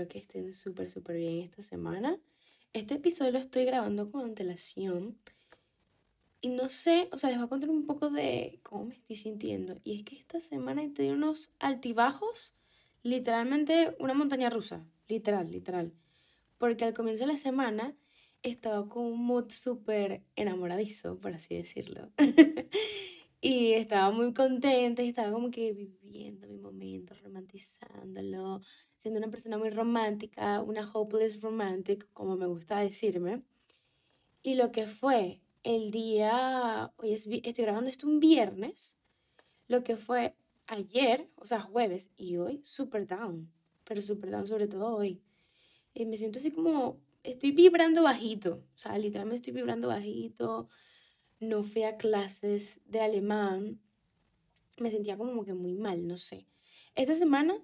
espero que estén súper, súper bien esta semana. Este episodio lo estoy grabando con antelación y no sé, o sea, les voy a contar un poco de cómo me estoy sintiendo. Y es que esta semana he tenido unos altibajos, literalmente una montaña rusa, literal, literal. Porque al comienzo de la semana estaba con un mood súper enamoradizo, por así decirlo. y estaba muy contenta y estaba como que viviendo mi momento, romantizándolo, siendo una persona muy romántica, una hopeless romantic, como me gusta decirme. Y lo que fue el día, hoy estoy grabando esto un viernes, lo que fue ayer, o sea, jueves y hoy, super down, pero super down sobre todo hoy. Y me siento así como estoy vibrando bajito, o sea, literalmente estoy vibrando bajito. No fui a clases de alemán. Me sentía como que muy mal, no sé. Esta semana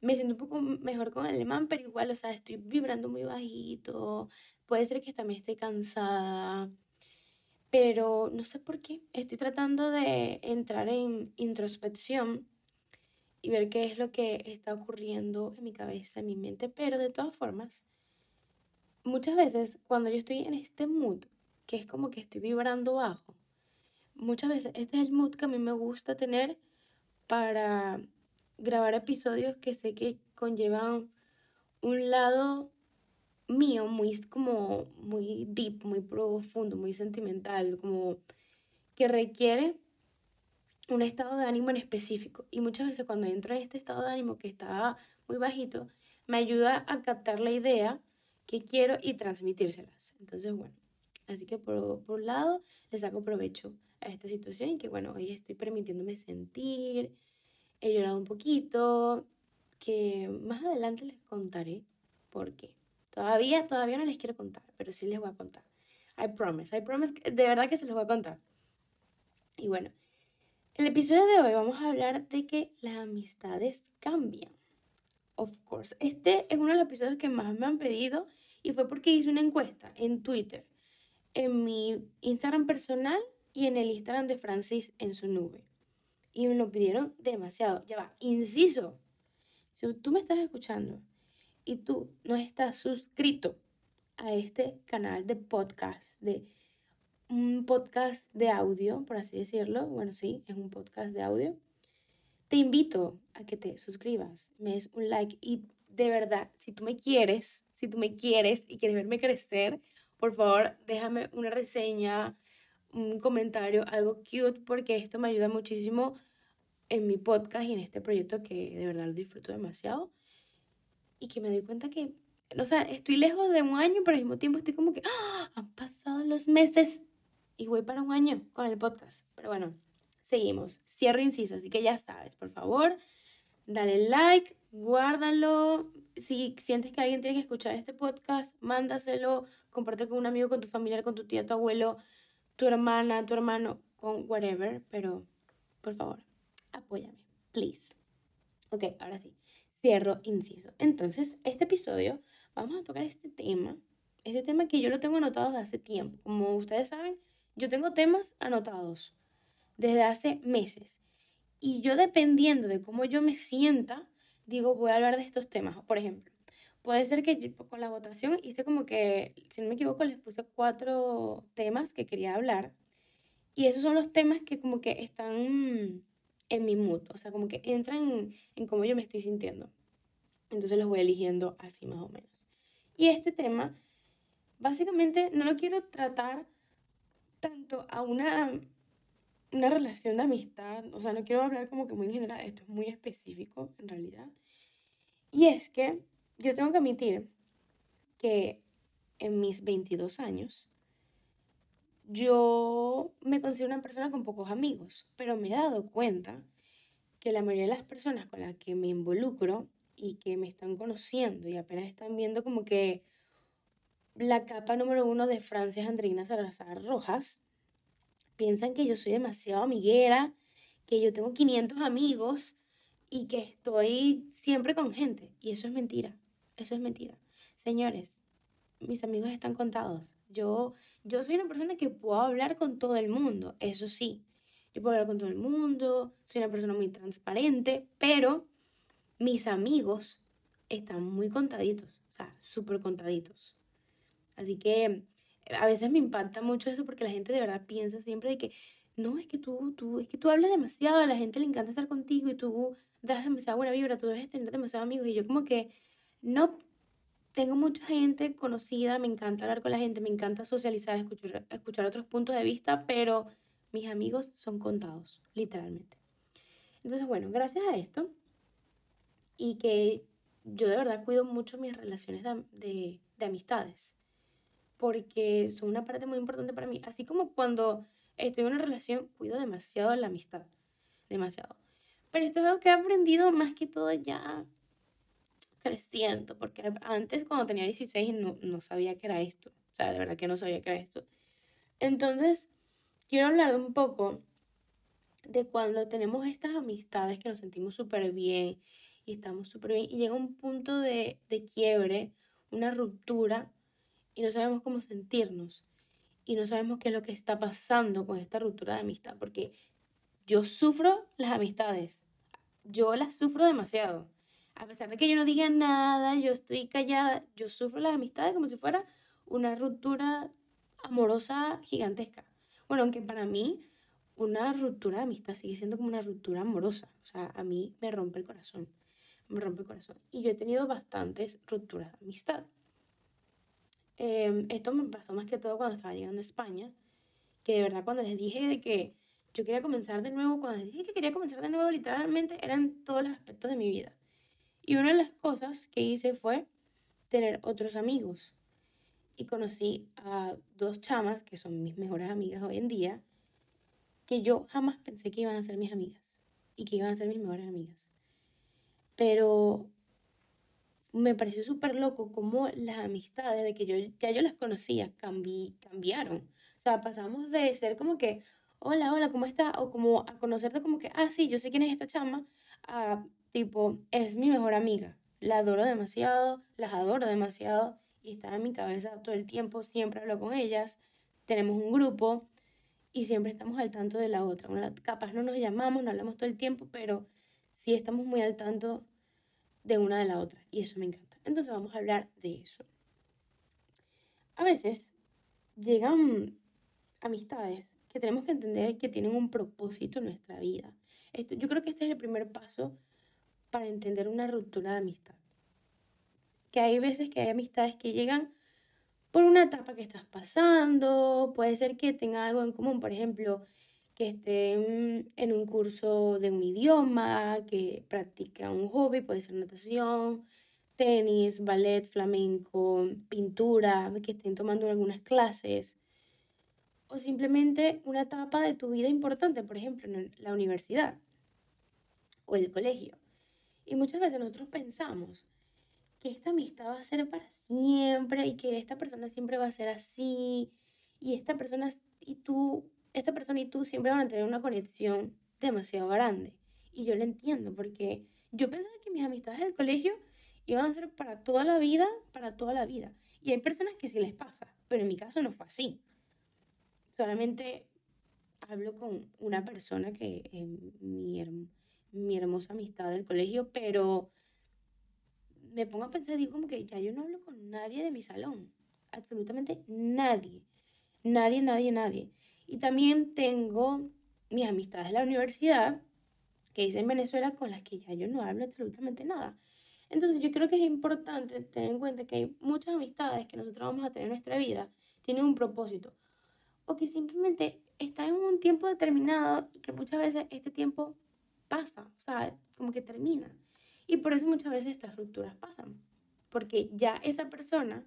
me siento un poco mejor con alemán, pero igual, o sea, estoy vibrando muy bajito. Puede ser que también esté cansada, pero no sé por qué. Estoy tratando de entrar en introspección y ver qué es lo que está ocurriendo en mi cabeza, en mi mente, pero de todas formas, muchas veces cuando yo estoy en este mood, que es como que estoy vibrando bajo, muchas veces este es el mood que a mí me gusta tener para grabar episodios que sé que conllevan un lado mío muy como muy deep, muy profundo, muy sentimental, como que requiere un estado de ánimo en específico. Y muchas veces cuando entro en este estado de ánimo que está muy bajito, me ayuda a captar la idea que quiero y transmitírselas. Entonces, bueno, así que por, por un lado le saco provecho a esta situación y que, bueno, hoy estoy permitiéndome sentir, he llorado un poquito, que más adelante les contaré por qué. Todavía, todavía no les quiero contar, pero sí les voy a contar. I promise, I promise, de verdad que se los voy a contar. Y bueno, en el episodio de hoy vamos a hablar de que las amistades cambian of course. Este es uno de los episodios que más me han pedido y fue porque hice una encuesta en Twitter, en mi Instagram personal y en el Instagram de Francis en su nube. Y me lo pidieron demasiado. Ya va, inciso. Si tú me estás escuchando y tú no estás suscrito a este canal de podcast, de un podcast de audio, por así decirlo, bueno, sí, es un podcast de audio, te invito a que te suscribas, me des un like y de verdad, si tú me quieres, si tú me quieres y quieres verme crecer, por favor, déjame una reseña, un comentario, algo cute, porque esto me ayuda muchísimo en mi podcast y en este proyecto que de verdad lo disfruto demasiado. Y que me doy cuenta que, o sea, estoy lejos de un año, pero al mismo tiempo estoy como que, ¡ah! han pasado los meses y voy para un año con el podcast. Pero bueno, seguimos. Cierro inciso, así que ya sabes, por favor, dale like, guárdalo. Si sientes que alguien tiene que escuchar este podcast, mándaselo, comparte con un amigo, con tu familiar, con tu tía, tu abuelo, tu hermana, tu hermano, con whatever, pero por favor, apóyame, please. Ok, ahora sí, cierro inciso. Entonces, este episodio vamos a tocar este tema, este tema que yo lo tengo anotado desde hace tiempo. Como ustedes saben, yo tengo temas anotados desde hace meses. Y yo dependiendo de cómo yo me sienta, digo, voy a hablar de estos temas. Por ejemplo, puede ser que con la votación hice como que, si no me equivoco, les puse cuatro temas que quería hablar. Y esos son los temas que como que están en mi mood, o sea, como que entran en, en cómo yo me estoy sintiendo. Entonces los voy eligiendo así más o menos. Y este tema, básicamente, no lo quiero tratar tanto a una una relación de amistad, o sea, no quiero hablar como que muy en general, esto es muy específico en realidad. Y es que yo tengo que admitir que en mis 22 años yo me considero una persona con pocos amigos, pero me he dado cuenta que la mayoría de las personas con las que me involucro y que me están conociendo y apenas están viendo como que la capa número uno de Francia Andreina Salazar Rojas, piensan que yo soy demasiado amiguera, que yo tengo 500 amigos y que estoy siempre con gente. Y eso es mentira, eso es mentira. Señores, mis amigos están contados. Yo, yo soy una persona que puedo hablar con todo el mundo, eso sí. Yo puedo hablar con todo el mundo, soy una persona muy transparente, pero mis amigos están muy contaditos, o sea, súper contaditos. Así que a veces me impacta mucho eso porque la gente de verdad piensa siempre de que, no, es que tú, tú, es que tú hablas demasiado, a la gente le encanta estar contigo y tú das demasiada buena vibra, tú debes tener demasiados amigos. Y yo como que, no, tengo mucha gente conocida, me encanta hablar con la gente, me encanta socializar, escuchar, escuchar otros puntos de vista, pero mis amigos son contados, literalmente. Entonces, bueno, gracias a esto y que yo de verdad cuido mucho mis relaciones de, de amistades, porque son una parte muy importante para mí. Así como cuando estoy en una relación, cuido demasiado la amistad, demasiado. Pero esto es algo que he aprendido más que todo ya creciendo, porque antes cuando tenía 16 no, no sabía que era esto, o sea, de verdad que no sabía que era esto. Entonces, quiero hablar un poco de cuando tenemos estas amistades que nos sentimos súper bien y estamos súper bien y llega un punto de, de quiebre, una ruptura y no sabemos cómo sentirnos y no sabemos qué es lo que está pasando con esta ruptura de amistad, porque yo sufro las amistades, yo las sufro demasiado a pesar de que yo no diga nada, yo estoy callada, yo sufro las amistades como si fuera una ruptura amorosa gigantesca. Bueno, aunque para mí una ruptura de amistad sigue siendo como una ruptura amorosa. O sea, a mí me rompe el corazón. Me rompe el corazón. Y yo he tenido bastantes rupturas de amistad. Em, esto me pasó más que todo cuando estaba llegando a España. Que de verdad cuando les dije de que yo quería comenzar de nuevo, cuando les dije que quería comenzar de nuevo, literalmente eran todos los aspectos de mi vida. Y una de las cosas que hice fue tener otros amigos. Y conocí a dos chamas que son mis mejores amigas hoy en día, que yo jamás pensé que iban a ser mis amigas y que iban a ser mis mejores amigas. Pero me pareció súper loco cómo las amistades de que yo ya yo las conocía cambiaron. O sea, pasamos de ser como que, hola, hola, ¿cómo estás? O como a conocerte como que, ah, sí, yo sé quién es esta chama, a Tipo, es mi mejor amiga. La adoro demasiado, las adoro demasiado y está en mi cabeza todo el tiempo. Siempre hablo con ellas. Tenemos un grupo y siempre estamos al tanto de la otra. capaz no nos llamamos, no hablamos todo el tiempo, pero sí estamos muy al tanto de una de la otra y eso me encanta. Entonces vamos a hablar de eso. A veces llegan amistades que tenemos que entender que tienen un propósito en nuestra vida. Esto, yo creo que este es el primer paso para entender una ruptura de amistad. Que hay veces que hay amistades que llegan por una etapa que estás pasando, puede ser que tengan algo en común, por ejemplo, que estén en un curso de un idioma, que practican un hobby, puede ser natación, tenis, ballet, flamenco, pintura, que estén tomando algunas clases, o simplemente una etapa de tu vida importante, por ejemplo, en la universidad o el colegio. Y muchas veces nosotros pensamos que esta amistad va a ser para siempre y que esta persona siempre va a ser así y esta persona y tú, esta persona y tú siempre van a tener una conexión demasiado grande. Y yo lo entiendo porque yo pensaba que mis amistades del colegio iban a ser para toda la vida, para toda la vida. Y hay personas que sí les pasa, pero en mi caso no fue así. Solamente hablo con una persona que es mi mi hermosa amistad del colegio, pero me pongo a pensar, digo como que ya yo no hablo con nadie de mi salón, absolutamente nadie, nadie, nadie, nadie. Y también tengo mis amistades de la universidad, que hice en Venezuela, con las que ya yo no hablo absolutamente nada. Entonces yo creo que es importante tener en cuenta que hay muchas amistades que nosotros vamos a tener en nuestra vida, tienen un propósito, o que simplemente están en un tiempo determinado que muchas veces este tiempo pasa, o sea, como que termina. Y por eso muchas veces estas rupturas pasan, porque ya esa persona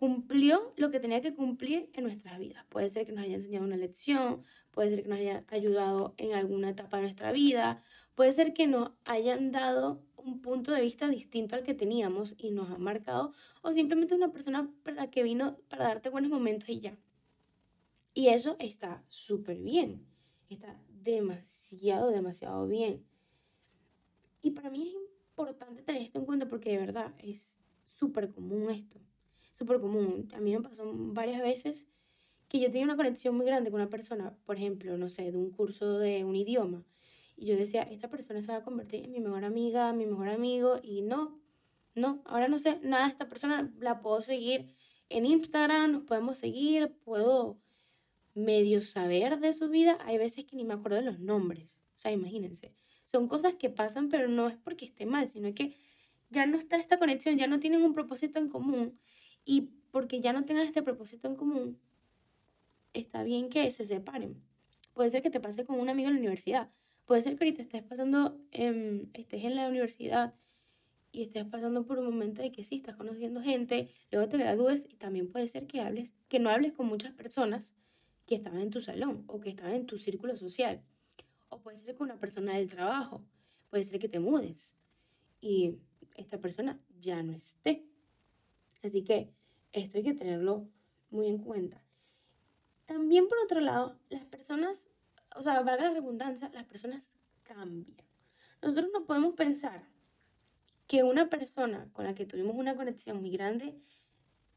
cumplió lo que tenía que cumplir en nuestras vidas. Puede ser que nos haya enseñado una lección, puede ser que nos haya ayudado en alguna etapa de nuestra vida, puede ser que nos hayan dado un punto de vista distinto al que teníamos y nos ha marcado, o simplemente una persona para que vino para darte buenos momentos y ya. Y eso está súper bien, está demasiado, demasiado bien. Y para mí es importante tener esto en cuenta porque de verdad es súper común esto. Súper común. A mí me pasó varias veces que yo tenía una conexión muy grande con una persona, por ejemplo, no sé, de un curso de un idioma. Y yo decía, esta persona se va a convertir en mi mejor amiga, mi mejor amigo, y no, no, ahora no sé nada de esta persona, la puedo seguir en Instagram, nos podemos seguir, puedo medio saber de su vida, hay veces que ni me acuerdo de los nombres, o sea, imagínense, son cosas que pasan, pero no es porque esté mal, sino que ya no está esta conexión, ya no tienen un propósito en común, y porque ya no tengan este propósito en común, está bien que se separen. Puede ser que te pase con un amigo en la universidad, puede ser que ahorita estés pasando, estés en la universidad y estés pasando por un momento de que sí, estás conociendo gente, luego te gradúes y también puede ser que hables, que no hables con muchas personas que estaban en tu salón o que estaban en tu círculo social. O puede ser con una persona del trabajo, puede ser que te mudes y esta persona ya no esté. Así que esto hay que tenerlo muy en cuenta. También por otro lado, las personas, o sea, valga la redundancia, las personas cambian. Nosotros no podemos pensar que una persona con la que tuvimos una conexión muy grande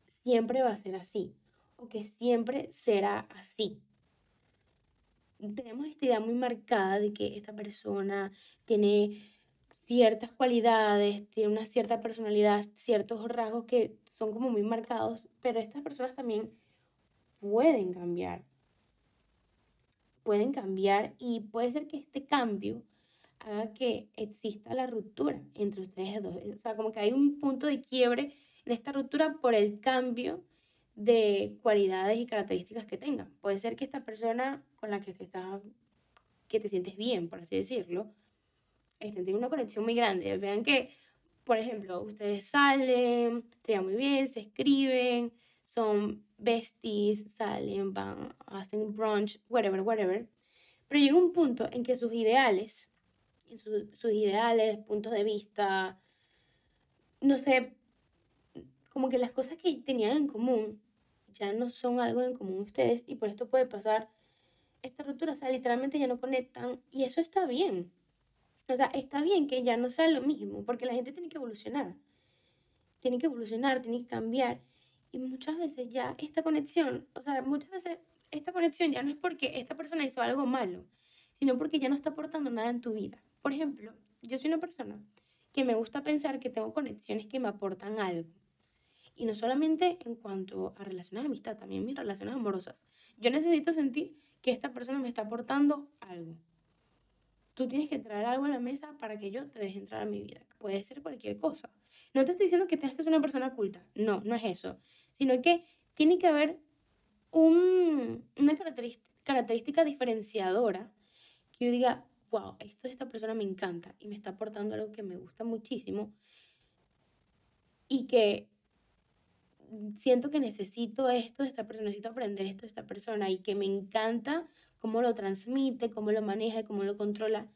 siempre va a ser así o que siempre será así. Tenemos esta idea muy marcada de que esta persona tiene ciertas cualidades, tiene una cierta personalidad, ciertos rasgos que son como muy marcados, pero estas personas también pueden cambiar. Pueden cambiar y puede ser que este cambio haga que exista la ruptura entre ustedes dos. O sea, como que hay un punto de quiebre en esta ruptura por el cambio de cualidades y características que tenga. Puede ser que esta persona con la que te estás, que te sientes bien, por así decirlo, este, tiene una conexión muy grande. Vean que, por ejemplo, ustedes salen, se muy bien, se escriben, son besties, salen, van, hacen brunch, whatever, whatever. Pero llega un punto en que sus ideales sus ideales, puntos de vista, no sé, como que las cosas que tenían en común ya no son algo en común ustedes y por esto puede pasar esta ruptura, o sea, literalmente ya no conectan y eso está bien. O sea, está bien que ya no sea lo mismo, porque la gente tiene que evolucionar. Tiene que evolucionar, tiene que cambiar. Y muchas veces ya esta conexión, o sea, muchas veces esta conexión ya no es porque esta persona hizo algo malo, sino porque ya no está aportando nada en tu vida. Por ejemplo, yo soy una persona que me gusta pensar que tengo conexiones que me aportan algo. Y no solamente en cuanto a relaciones de amistad, también mis relaciones amorosas. Yo necesito sentir que esta persona me está aportando algo. Tú tienes que traer algo a la mesa para que yo te deje entrar a mi vida. Puede ser cualquier cosa. No te estoy diciendo que tengas que ser una persona oculta. No, no es eso. Sino que tiene que haber un, una característica diferenciadora que yo diga, wow, esto de esta persona me encanta y me está aportando algo que me gusta muchísimo y que siento que necesito esto de esta persona, necesito aprender esto de esta persona y que me encanta cómo lo transmite, cómo lo maneja, cómo lo controla.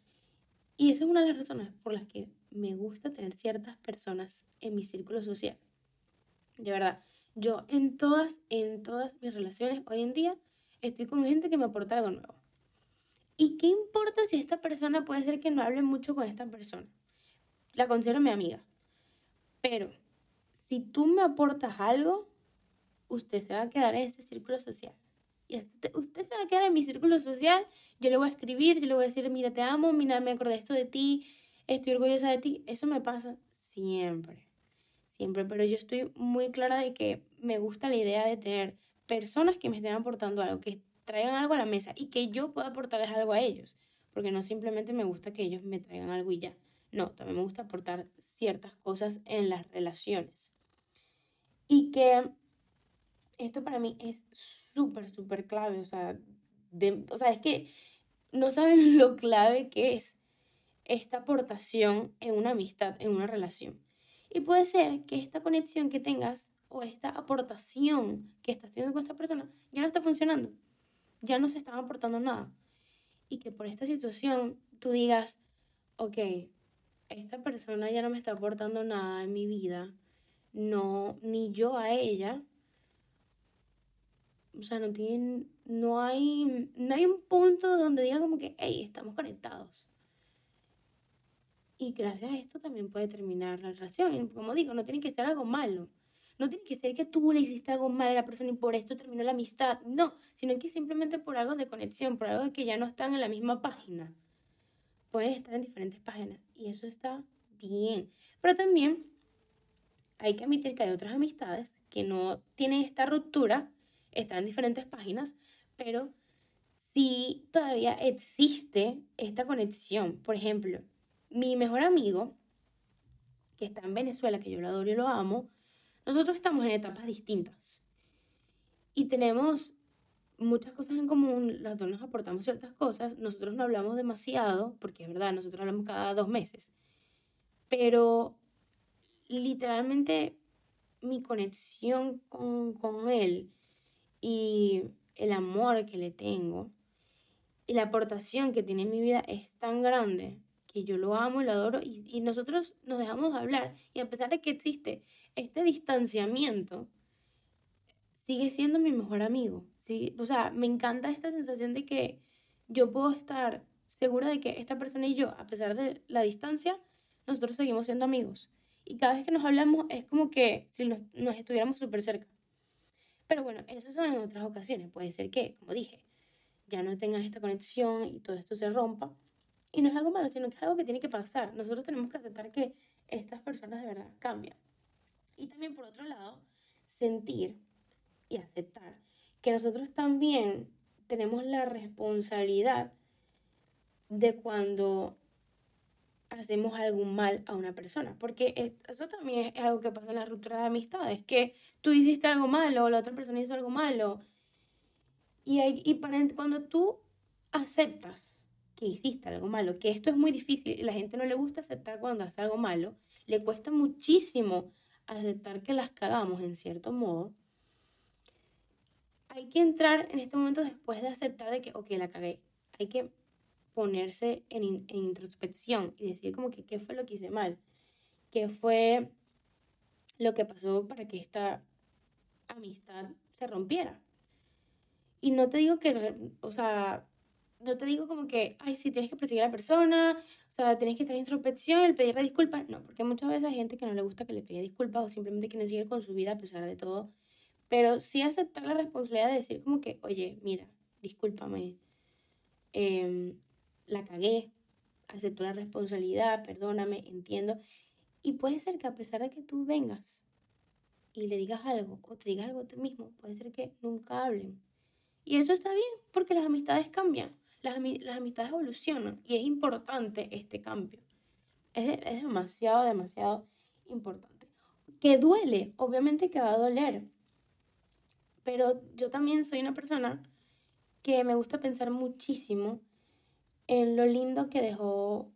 Y eso es una de las razones por las que me gusta tener ciertas personas en mi círculo social. De verdad, yo en todas, en todas mis relaciones hoy en día estoy con gente que me aporta algo nuevo. ¿Y qué importa si esta persona puede ser que no hable mucho con esta persona? La considero mi amiga. Pero si tú me aportas algo, usted se va a quedar en ese círculo social. Y usted, se va a quedar en mi círculo social, yo le voy a escribir, yo le voy a decir, mira, te amo, mira, me acordé esto de ti, estoy orgullosa de ti. Eso me pasa siempre, siempre. Pero yo estoy muy clara de que me gusta la idea de tener personas que me estén aportando algo, que traigan algo a la mesa y que yo pueda aportarles algo a ellos. Porque no simplemente me gusta que ellos me traigan algo y ya. No, también me gusta aportar ciertas cosas en las relaciones. Y que esto para mí es súper, súper clave. O sea, o sea, es que no saben lo clave que es esta aportación en una amistad, en una relación. Y puede ser que esta conexión que tengas o esta aportación que estás teniendo con esta persona ya no está funcionando ya no se están aportando nada. Y que por esta situación tú digas, ok, esta persona ya no me está aportando nada en mi vida, no, ni yo a ella. O sea, no tienen, no hay, no hay un punto donde diga como que, hey, estamos conectados. Y gracias a esto también puede terminar la relación. Como digo, no tiene que ser algo malo. No tiene que ser que tú le hiciste algo mal a la persona y por esto terminó la amistad. No, sino que simplemente por algo de conexión, por algo de que ya no están en la misma página. pueden estar en diferentes páginas y eso está bien. Pero también hay que admitir que hay otras amistades que no tienen esta ruptura, están en diferentes páginas, pero sí todavía existe esta conexión. Por ejemplo, mi mejor amigo, que está en Venezuela, que yo lo adoro y lo amo, nosotros estamos en etapas distintas y tenemos muchas cosas en común, las dos nos aportamos ciertas cosas, nosotros no hablamos demasiado, porque es verdad, nosotros hablamos cada dos meses, pero literalmente mi conexión con, con él y el amor que le tengo y la aportación que tiene en mi vida es tan grande que yo lo amo y lo adoro y, nosotros nos dejamos de hablar y a pesar de que existe este distanciamiento, sigue siendo mi mejor amigo. ¿sí? O sea, me encanta esta sensación de que yo puedo estar segura de que esta persona y yo, a pesar de la distancia, nosotros seguimos siendo amigos. Y cada vez que nos hablamos es como que si nos, estuviéramos súper cerca. Pero bueno, eso son en otras ocasiones. Puede ser que, como dije, ya no tengas esta conexión y todo esto se rompa. Y no es algo malo, sino que es algo que tiene que pasar. Nosotros tenemos que aceptar que estas personas de verdad cambian. Y también, por otro lado, sentir y aceptar que nosotros también tenemos la responsabilidad de cuando hacemos algún mal a una persona, porque eso también es algo que pasa en la ruptura de amistades, que tú hiciste algo malo, la otra persona hizo algo malo, y, hay, y cuando tú aceptas que hiciste algo malo, que esto es muy difícil, y la gente no le gusta aceptar cuando hace algo malo, le cuesta muchísimo aceptar que las cagamos en cierto modo, hay que entrar en este momento después de aceptar de que, ok, la cagué. Hay que ponerse en, en introspección y decir como que qué fue lo que hice mal, qué fue lo que pasó para que esta amistad se rompiera. Y no te digo que, o sea, no te digo como que, ay, sí, tienes que perseguir a la persona, o sea, tienes que estar en introspección, el pedirle disculpas. No, porque muchas veces hay gente que no le gusta que le pida disculpas o simplemente quiere seguir con su vida a pesar de todo pero sí aceptar la responsabilidad de decir como que, oye, mira, discúlpame, em, la cagué, acepto la responsabilidad, perdóname, entiendo. Y puede ser que a pesar de que tú vengas y le digas algo o te digas algo a ti mismo, puede ser que nunca hablen. Y eso está bien porque las amistades cambian, las, las amistades evolucionan y es importante este cambio. Es, es demasiado, demasiado importante. Que duele, obviamente que va a doler, pero yo también soy una persona que me gusta pensar muchísimo en lo lindo que dejó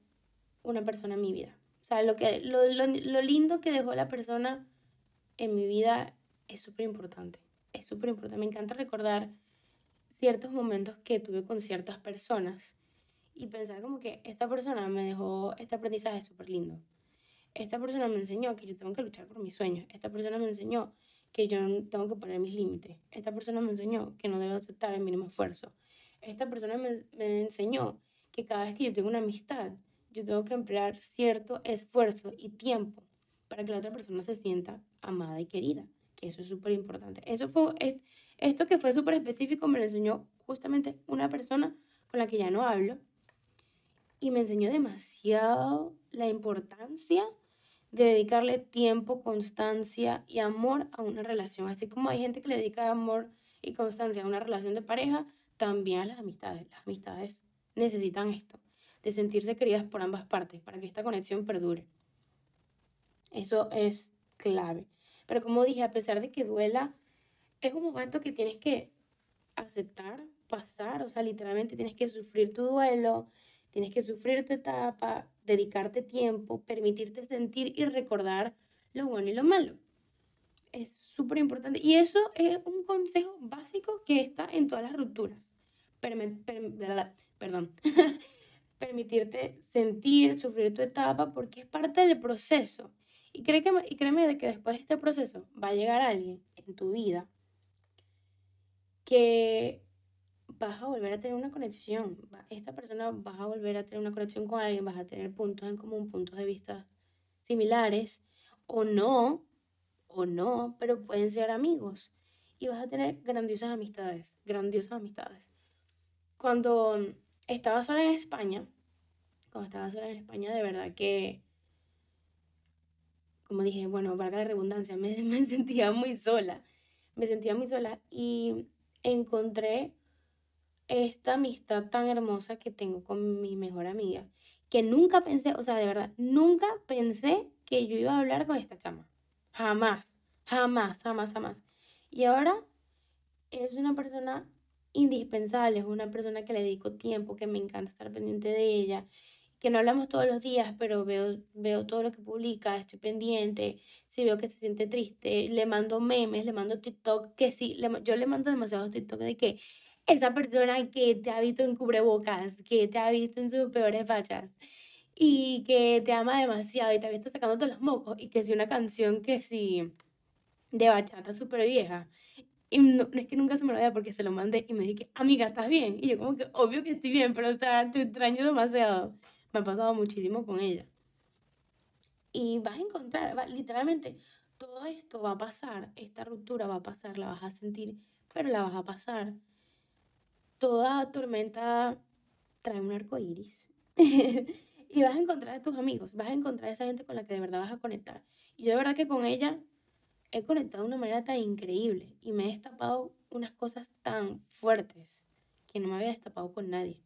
una persona en mi vida. O sea, lo, que, lo, lo, lindo que dejó la persona en mi vida es súper importante. Es súper importante. Me encanta recordar ciertos momentos que tuve con ciertas personas y pensar como que esta persona me dejó este aprendizaje súper lindo. Esta persona me enseñó que yo tengo que luchar por mis sueños. Esta persona me enseñó que yo tengo que poner mis límites. Esta persona me enseñó que no debo aceptar el mínimo esfuerzo. Esta persona me enseñó que cada vez que yo tengo una amistad, yo tengo que emplear cierto esfuerzo y tiempo para que la otra persona se sienta amada y querida, que eso es súper importante. Eso fue, esto que fue súper específico me lo enseñó justamente una persona con la que ya no hablo y me enseñó demasiado la importancia de dedicarle tiempo, constancia y amor a una relación. Así como hay gente que le dedica amor y constancia a una relación de pareja, también a las amistades. Las amistades necesitan esto, de sentirse queridas por ambas partes para que esta conexión perdure. Eso es clave. Pero como dije, a pesar de que duela, es un momento que tienes que aceptar, pasar, o sea, literalmente tienes que sufrir tu duelo, tienes que sufrir tu etapa, dedicarte tiempo, permitirte sentir y recordar lo bueno y lo malo. Es súper importante. Y eso es un consejo básico que está en todas las rupturas. Perdón. Permitirte sentir, sufrir tu etapa, porque es parte del proceso. Y, créeme, y créeme de que después de este proceso va a llegar alguien en tu vida que vas a volver a tener una conexión. Esta persona vas a volver a tener una conexión con alguien, vas a tener puntos en común, puntos de vista similares, o no, o no, pero pueden ser amigos. Y vas a tener grandiosas amistades, grandiosas amistades. Cuando estaba sola en España, cuando estaba sola en España, de verdad que, como dije, bueno, valga la redundancia, me, me sentía muy sola, me sentía muy sola y encontré esta amistad tan hermosa que tengo con mi mejor amiga, que nunca pensé, o sea, de verdad, nunca pensé que yo iba a hablar con esta chama. Jamás, jamás, jamás, jamás. Y ahora es una persona indispensable, es una persona que le dedico tiempo, que me encanta estar pendiente de ella, que no hablamos todos los días, pero veo, veo todo lo que publica, estoy pendiente, si veo que se siente triste, le mando memes, le mando TikTok, que sí, yo le mando demasiados TikTok de que esa persona que te ha visto en cubrebocas, que te ha visto en sus peores fachas y que te ama demasiado y te ha visto sacándote los mocos y que si una canción que sí de bachata súper vieja y no, es que nunca se me lo vea porque se lo mandé y me dije, amiga, ¿estás bien? Y yo como que, obvio que estoy bien, pero o sea, te extraño demasiado. Me ha pasado muchísimo con ella. Y vas a encontrar, literalmente, todo esto va a pasar, esta ruptura va a pasar, la vas a sentir, pero la vas a pasar. Toda tormenta trae un arco iris. y vas a encontrar a tus amigos, vas a encontrar a esa gente con la que de verdad vas a conectar. Y yo de verdad que con ella he conectado de una manera tan increíble y me he destapado unas cosas tan fuertes que no me había destapado con nadie.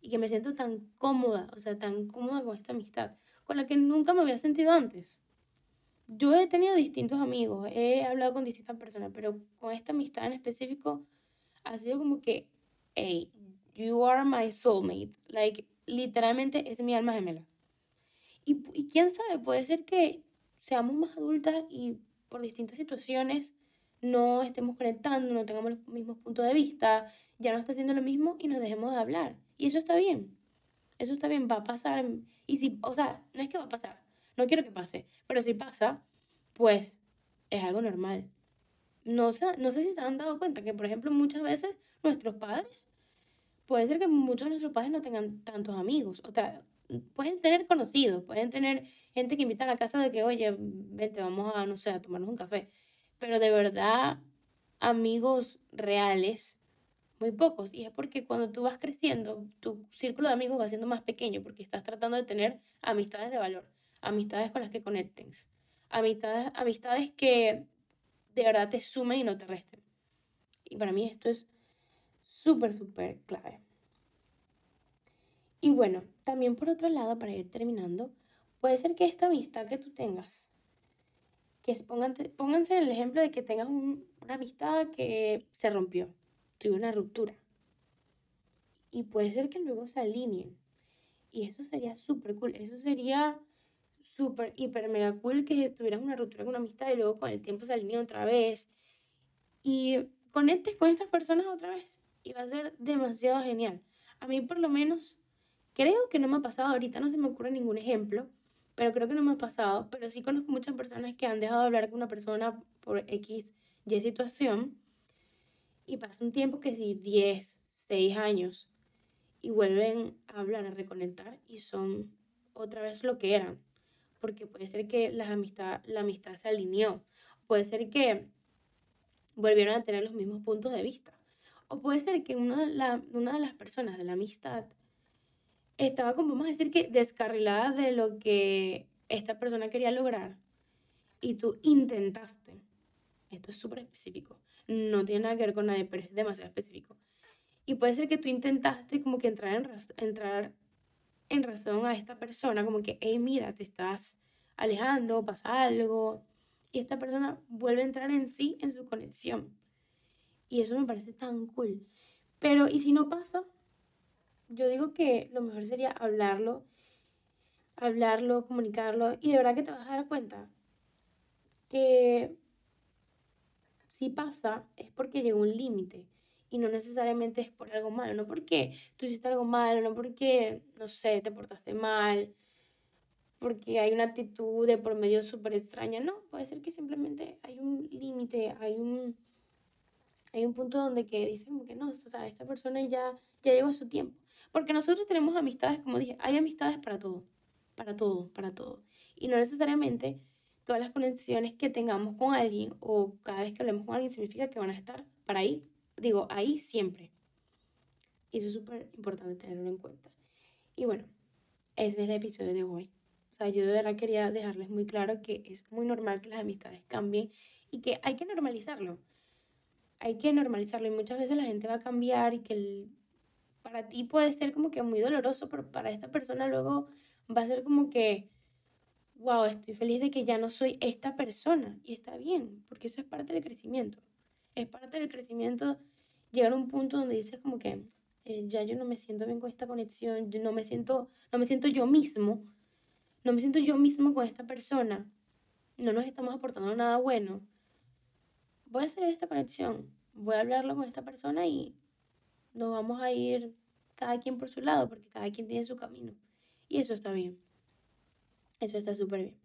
Y que me siento tan cómoda, o sea, tan cómoda con esta amistad, con la que nunca me había sentido antes. Yo he tenido distintos amigos, he hablado con distintas personas, pero con esta amistad en específico ha sido como que, hey, you are my soulmate. Like, literalmente es mi alma gemela. Y, y quién sabe, puede ser que seamos más adultas y por distintas situaciones no estemos conectando, no tengamos los mismos puntos de vista, ya no está haciendo lo mismo y nos dejemos de hablar. Y eso está bien. Eso está bien, va a pasar. Y si, o sea, no es que va a pasar, no quiero que pase, pero si pasa, pues es algo normal. No, no sé si se han dado cuenta que, por ejemplo, muchas veces nuestros padres, puede ser que muchos de nuestros padres no tengan tantos amigos, o sea, pueden tener conocidos, pueden tener gente que invita a la casa de que, oye, vente, vamos a, no sé, a tomarnos un café. Pero de verdad, amigos reales, muy pocos. Y es porque cuando tú vas creciendo, tu círculo de amigos va siendo más pequeño porque estás tratando de tener amistades de valor, amistades con las que conectes, amistades, amistades que de verdad te sumen y no te resten. Y para mí esto es súper, súper clave. Y bueno, también por otro lado, para ir terminando, puede ser que esta amistad que tú tengas, que pónganse en el ejemplo de que tengas una amistad que se rompió, tuvo una ruptura. Y puede ser que luego se alineen. Y eso sería súper cool. Eso sería súper, hiper, mega cool que tuvieras una ruptura con una amistad y luego con el tiempo se alineen otra vez. Y conectes con estas personas otra vez. Y va a ser demasiado genial. A mí por lo menos Creo que no me ha pasado, ahorita no se me ocurre ningún ejemplo, pero creo que no me ha pasado, pero sí conozco muchas personas que han dejado de hablar con una persona por X, Y situación y pasa un tiempo que sí, 10, 6 años y vuelven a hablar, a reconectar y son otra vez lo que eran. Porque puede ser que la amistad, la amistad se alineó, puede ser que volvieron a tener los mismos puntos de vista, o puede ser que una la, una de las personas de la amistad estaba como, vamos a decir que descarrilada de lo que esta persona quería lograr y tú intentaste, esto es súper específico, no tiene nada que ver con nadie, pero es demasiado específico. Y puede ser que tú intentaste como que entrar en, entrar en razón a esta persona, como que, hey, mira, te estás alejando, pasa algo. Y esta persona vuelve a entrar en sí, en su conexión. Y eso me parece tan cool. Pero, ¿y si no pasa? Yo digo que lo mejor sería hablarlo, hablarlo, comunicarlo y de verdad que te vas a dar cuenta que si pasa es porque llegó un límite y no necesariamente es por algo malo, no porque tú hiciste algo malo, no porque, no sé, te portaste mal, porque hay una actitud de por medio súper extraña, no, puede ser que simplemente hay un límite, hay un, hay un punto donde que dicen que no, o sea, esta persona ya, ya llegó a su tiempo. Porque nosotros tenemos amistades, como dije, hay amistades para todo, para todo, para todo. Y no necesariamente todas las conexiones que tengamos con alguien o cada vez que hablemos con alguien significa que van a estar para ahí, digo, ahí siempre. Y eso es súper importante tenerlo en cuenta. Y bueno, ese es el episodio de hoy. O sea, yo de verdad quería dejarles muy claro que es muy normal que las amistades cambien y que hay que normalizarlo. Hay que normalizarlo y muchas veces la gente va a cambiar y que para ti puede ser como que muy doloroso, pero para esta persona luego va a ser como que, wow, estoy feliz de que ya no soy esta persona y está bien, porque eso es parte del crecimiento. Es parte del crecimiento llegar a un punto donde dices como que eh, ya yo no me siento bien con esta conexión, yo no me siento, no me siento yo mismo, no me siento yo mismo con esta persona, no nos estamos aportando nada bueno. Voy a hacer esta conexión, voy a hablarlo con esta persona y nos vamos a ir cada quien por su lado, porque cada quien tiene su camino. Y eso está bien. Eso está súper bien.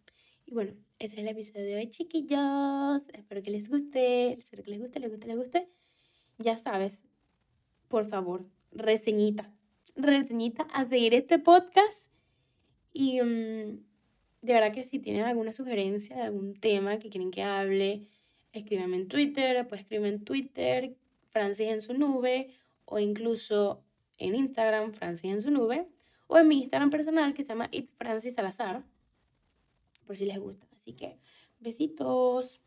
Y bueno, ese es el episodio de hoy, chiquillos. Espero que les guste. Espero que les guste, les guste, les guste. Ya sabes, por favor, reseñita. Reseñita a seguir este podcast. Y mm, de verdad que si tienen alguna sugerencia de algún tema que quieren que hable, escríbanme en Twitter. Pues escriben en Twitter, Francis en su nube. O incluso en Instagram, Francis en su nube o en mi Instagram personal que se llama It's Francis Salazar, por si les gusta. Así que besitos.